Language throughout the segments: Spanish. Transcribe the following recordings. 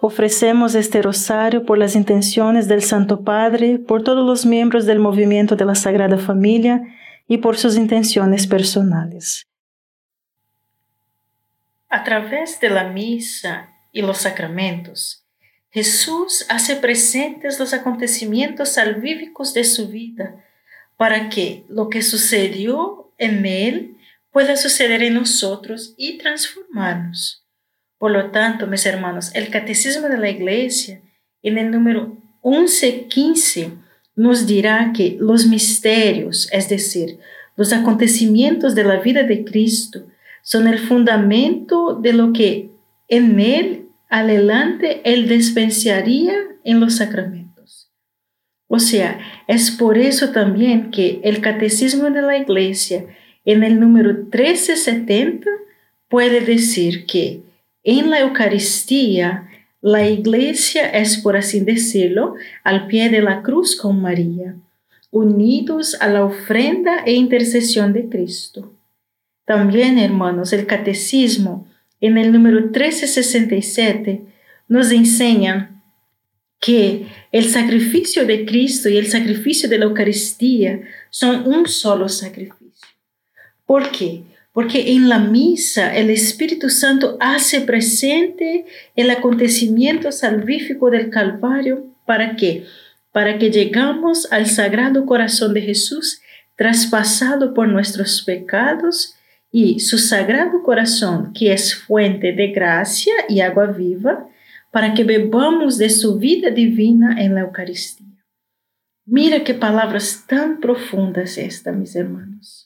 Ofrecemos este rosario por las intenciones del Santo Padre, por todos los miembros del movimiento de la Sagrada Familia y por sus intenciones personales. A través de la misa y los sacramentos, Jesús hace presentes los acontecimientos salvíficos de su vida para que lo que sucedió en Él pueda suceder en nosotros y transformarnos. Por lo tanto, mis hermanos, el Catecismo de la Iglesia, en el número 1115, nos dirá que los misterios, es decir, los acontecimientos de la vida de Cristo, son el fundamento de lo que en él adelante él dispensaría en los sacramentos. O sea, es por eso también que el Catecismo de la Iglesia, en el número 1370, puede decir que en la Eucaristía, la iglesia es, por así decirlo, al pie de la cruz con María, unidos a la ofrenda e intercesión de Cristo. También, hermanos, el catecismo en el número 1367 nos enseña que el sacrificio de Cristo y el sacrificio de la Eucaristía son un solo sacrificio. ¿Por qué? Porque en la misa el Espíritu Santo hace presente el acontecimiento salvífico del Calvario. ¿Para qué? Para que llegamos al Sagrado Corazón de Jesús, traspasado por nuestros pecados, y su Sagrado Corazón, que es fuente de gracia y agua viva, para que bebamos de su vida divina en la Eucaristía. Mira qué palabras tan profundas estas, mis hermanos.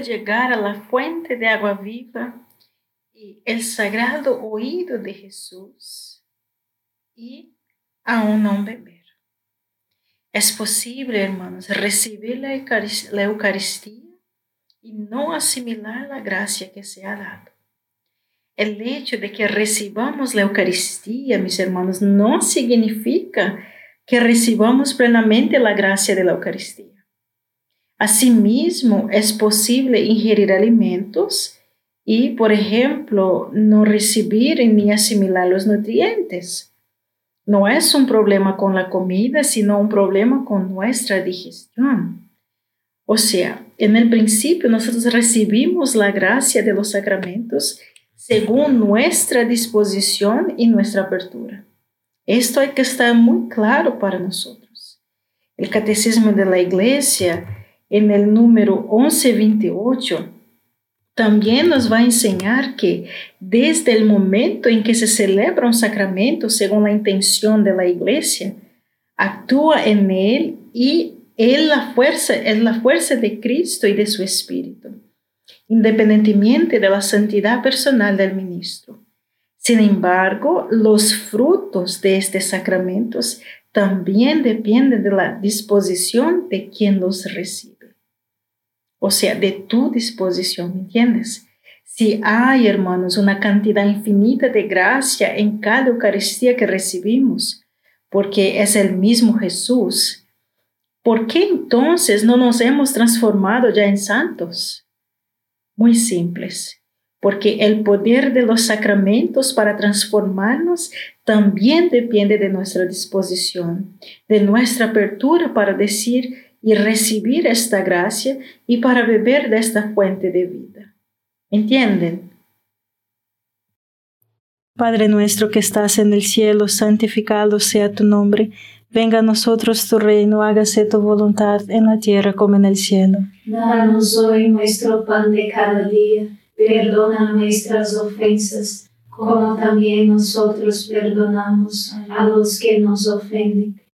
llegar a la fuente de agua viva y el sagrado oído de Jesús y aún no beber. Es posible, hermanos, recibir la Eucaristía y no asimilar la gracia que se ha dado. El hecho de que recibamos la Eucaristía, mis hermanos, no significa que recibamos plenamente la gracia de la Eucaristía. Asimismo, es posible ingerir alimentos y, por ejemplo, no recibir ni asimilar los nutrientes. No es un problema con la comida, sino un problema con nuestra digestión. O sea, en el principio nosotros recibimos la gracia de los sacramentos según nuestra disposición y nuestra apertura. Esto hay que estar muy claro para nosotros. El Catecismo de la Iglesia, en el número 1128, también nos va a enseñar que desde el momento en que se celebra un sacramento según la intención de la Iglesia, actúa en él y él la fuerza, es la fuerza de Cristo y de su Espíritu independientemente de la santidad personal del ministro. Sin embargo, los frutos de estos sacramentos también dependen de la disposición de quien los recibe. O sea, de tu disposición, ¿me entiendes? Si hay, hermanos, una cantidad infinita de gracia en cada Eucaristía que recibimos, porque es el mismo Jesús, ¿por qué entonces no nos hemos transformado ya en santos? muy simples, porque el poder de los sacramentos para transformarnos también depende de nuestra disposición, de nuestra apertura para decir y recibir esta gracia y para beber de esta fuente de vida. ¿Entienden? Padre nuestro que estás en el cielo, santificado sea tu nombre. Venga a nosotros tu reino, hágase tu voluntad en la tierra como en el cielo. Danos hoy nuestro pan de cada día, perdona nuestras ofensas, como también nosotros perdonamos a los que nos ofenden,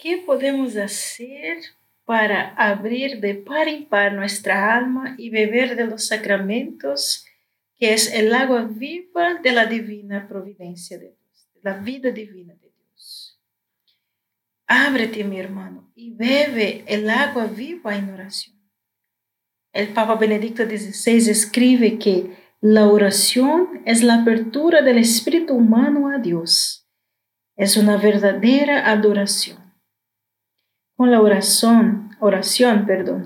¿Y qué podemos hacer para abrir de par en par nuestra alma y beber de los sacramentos, que es el agua viva de la divina providencia de Dios, la vida divina de Dios? Ábrete, mi hermano, y bebe el agua viva en oración. El Papa Benedicto XVI escribe que la oración es la apertura del espíritu humano a Dios. Es una verdadera adoración. Con la oración, oración, perdón,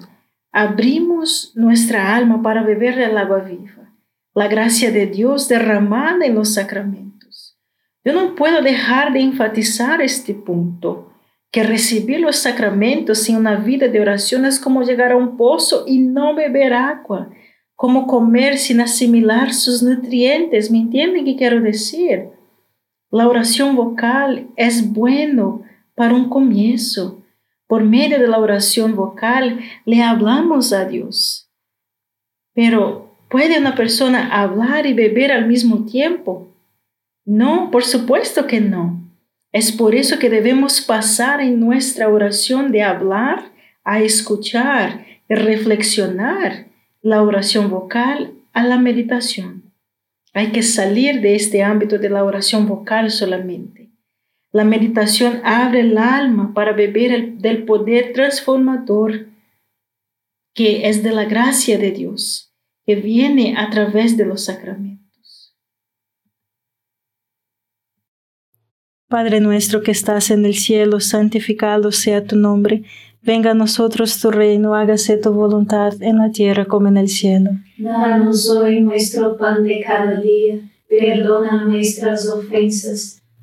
abrimos nuestra alma para beber el agua viva, la gracia de Dios derramada en los sacramentos. Yo no puedo dejar de enfatizar este punto que recibir los sacramentos sin una vida de oración es como llegar a un pozo y no beber agua, como comer sin asimilar sus nutrientes. ¿Me entienden qué quiero decir? La oración vocal es bueno para un comienzo. Por medio de la oración vocal le hablamos a Dios. Pero ¿puede una persona hablar y beber al mismo tiempo? No, por supuesto que no. Es por eso que debemos pasar en nuestra oración de hablar a escuchar y reflexionar la oración vocal a la meditación. Hay que salir de este ámbito de la oración vocal solamente. La meditación abre el alma para beber del poder transformador que es de la gracia de Dios, que viene a través de los sacramentos. Padre nuestro que estás en el cielo, santificado sea tu nombre. Venga a nosotros tu reino, hágase tu voluntad en la tierra como en el cielo. Danos hoy nuestro pan de cada día. Perdona nuestras ofensas,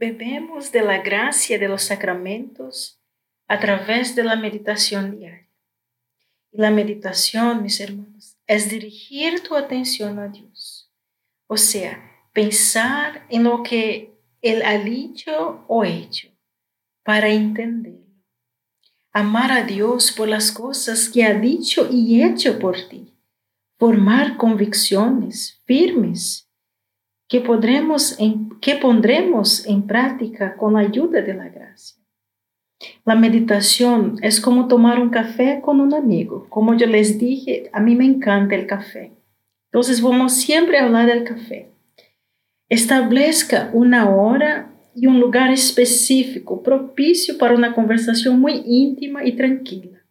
Bebemos de la gracia de los sacramentos a través de la meditación diaria. Y la meditación, mis hermanos, es dirigir tu atención a Dios. O sea, pensar en lo que Él ha dicho o hecho para entenderlo. Amar a Dios por las cosas que ha dicho y hecho por ti. Formar convicciones firmes que, podremos en, que pondremos en práctica con la ayuda de la gracia. La meditación es como tomar un café con un amigo. Como yo les dije, a mí me encanta el café. Entonces vamos siempre a hablar del café. Establezca una hora y un lugar específico propicio para una conversación muy íntima y tranquila.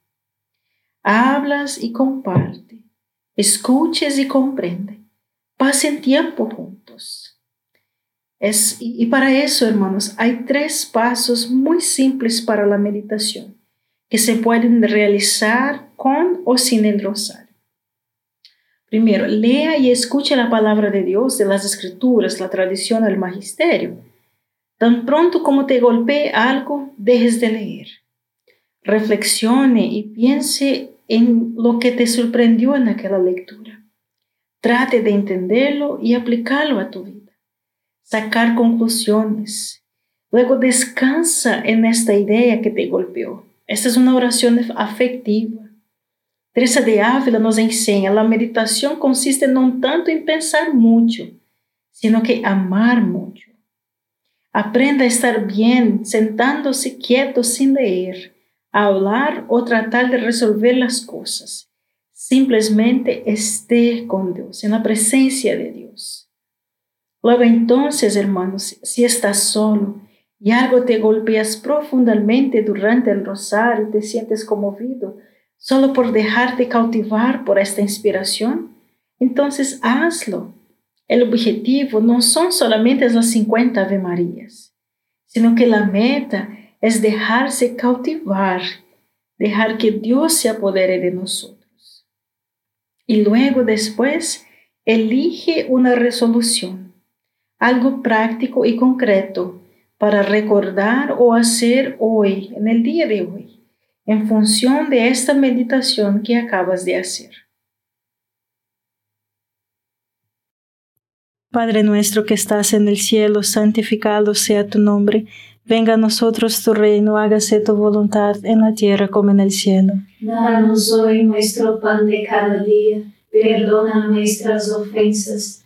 Hablas y comparte, escuches y comprende. Pasen tiempo juntos. Y, y para eso, hermanos, hay tres pasos muy simples para la meditación que se pueden realizar con o sin el rosario. Primero, lea y escuche la palabra de Dios de las escrituras, la tradición, el magisterio. Tan pronto como te golpee algo, dejes de leer. Reflexione y piense en lo que te sorprendió en aquella lectura. Trate de entenderlo y aplicarlo a tu vida. Sacar conclusiones. Luego descansa en esta idea que te golpeó. Esta es una oración afectiva. Teresa de Ávila nos enseña, la meditación consiste no tanto en pensar mucho, sino que amar mucho. Aprenda a estar bien sentándose quieto sin leer, a hablar o tratar de resolver las cosas. Simplemente esté con Dios, en la presencia de Dios. Luego entonces, hermanos, si estás solo y algo te golpeas profundamente durante el rosario y te sientes conmovido solo por dejarte cautivar por esta inspiración, entonces hazlo el objetivo no son solamente las 50 Ave Marías, sino que la meta es dejarse cautivar, dejar que Dios se apodere de nosotros. Y luego después, elige una resolución, algo práctico y concreto para recordar o hacer hoy, en el día de hoy, en función de esta meditación que acabas de hacer. Padre nuestro que estás en el cielo, santificado sea tu nombre, venga a nosotros tu reino, hágase tu voluntad en la tierra como en el cielo. Danos hoy nuestro pan de cada día, perdona nuestras ofensas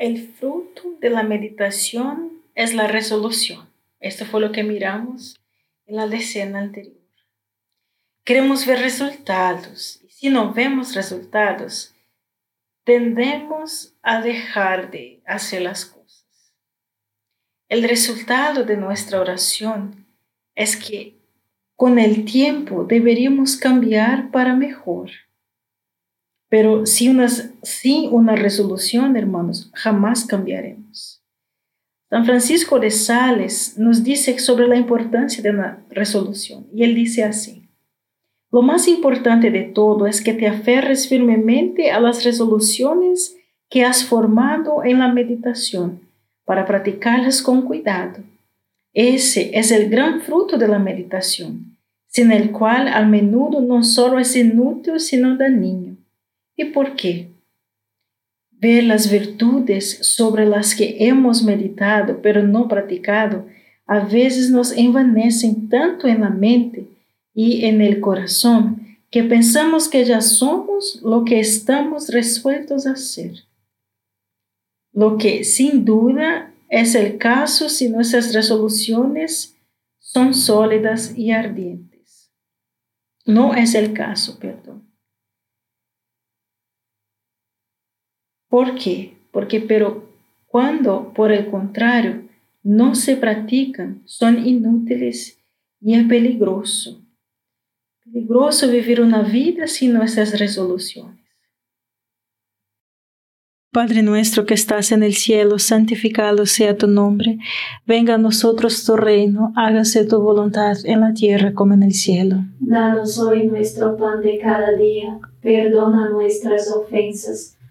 El fruto de la meditación es la resolución. Esto fue lo que miramos en la escena anterior. Queremos ver resultados. Y si no vemos resultados, tendemos a dejar de hacer las cosas. El resultado de nuestra oración es que con el tiempo deberíamos cambiar para mejor. Pero sin una, sin una resolución, hermanos, jamás cambiaremos. San Francisco de Sales nos dice sobre la importancia de una resolución. Y él dice así, lo más importante de todo es que te aferres firmemente a las resoluciones que has formado en la meditación para practicarlas con cuidado. Ese es el gran fruto de la meditación, sin el cual a menudo no solo es inútil, sino dañino. ¿Y por qué? Ver las virtudes sobre las que hemos meditado pero no practicado a veces nos envanecen tanto en la mente y en el corazón que pensamos que ya somos lo que estamos resueltos a ser. Lo que sin duda es el caso si nuestras resoluciones son sólidas y ardientes. No es el caso, perdón. ¿Por qué? Porque, pero cuando, por el contrario, no se practican, son inútiles y es peligroso. Peligroso vivir una vida sin nuestras resoluciones. Padre nuestro que estás en el cielo, santificado sea tu nombre. Venga a nosotros tu reino, hágase tu voluntad en la tierra como en el cielo. Danos hoy nuestro pan de cada día, perdona nuestras ofensas,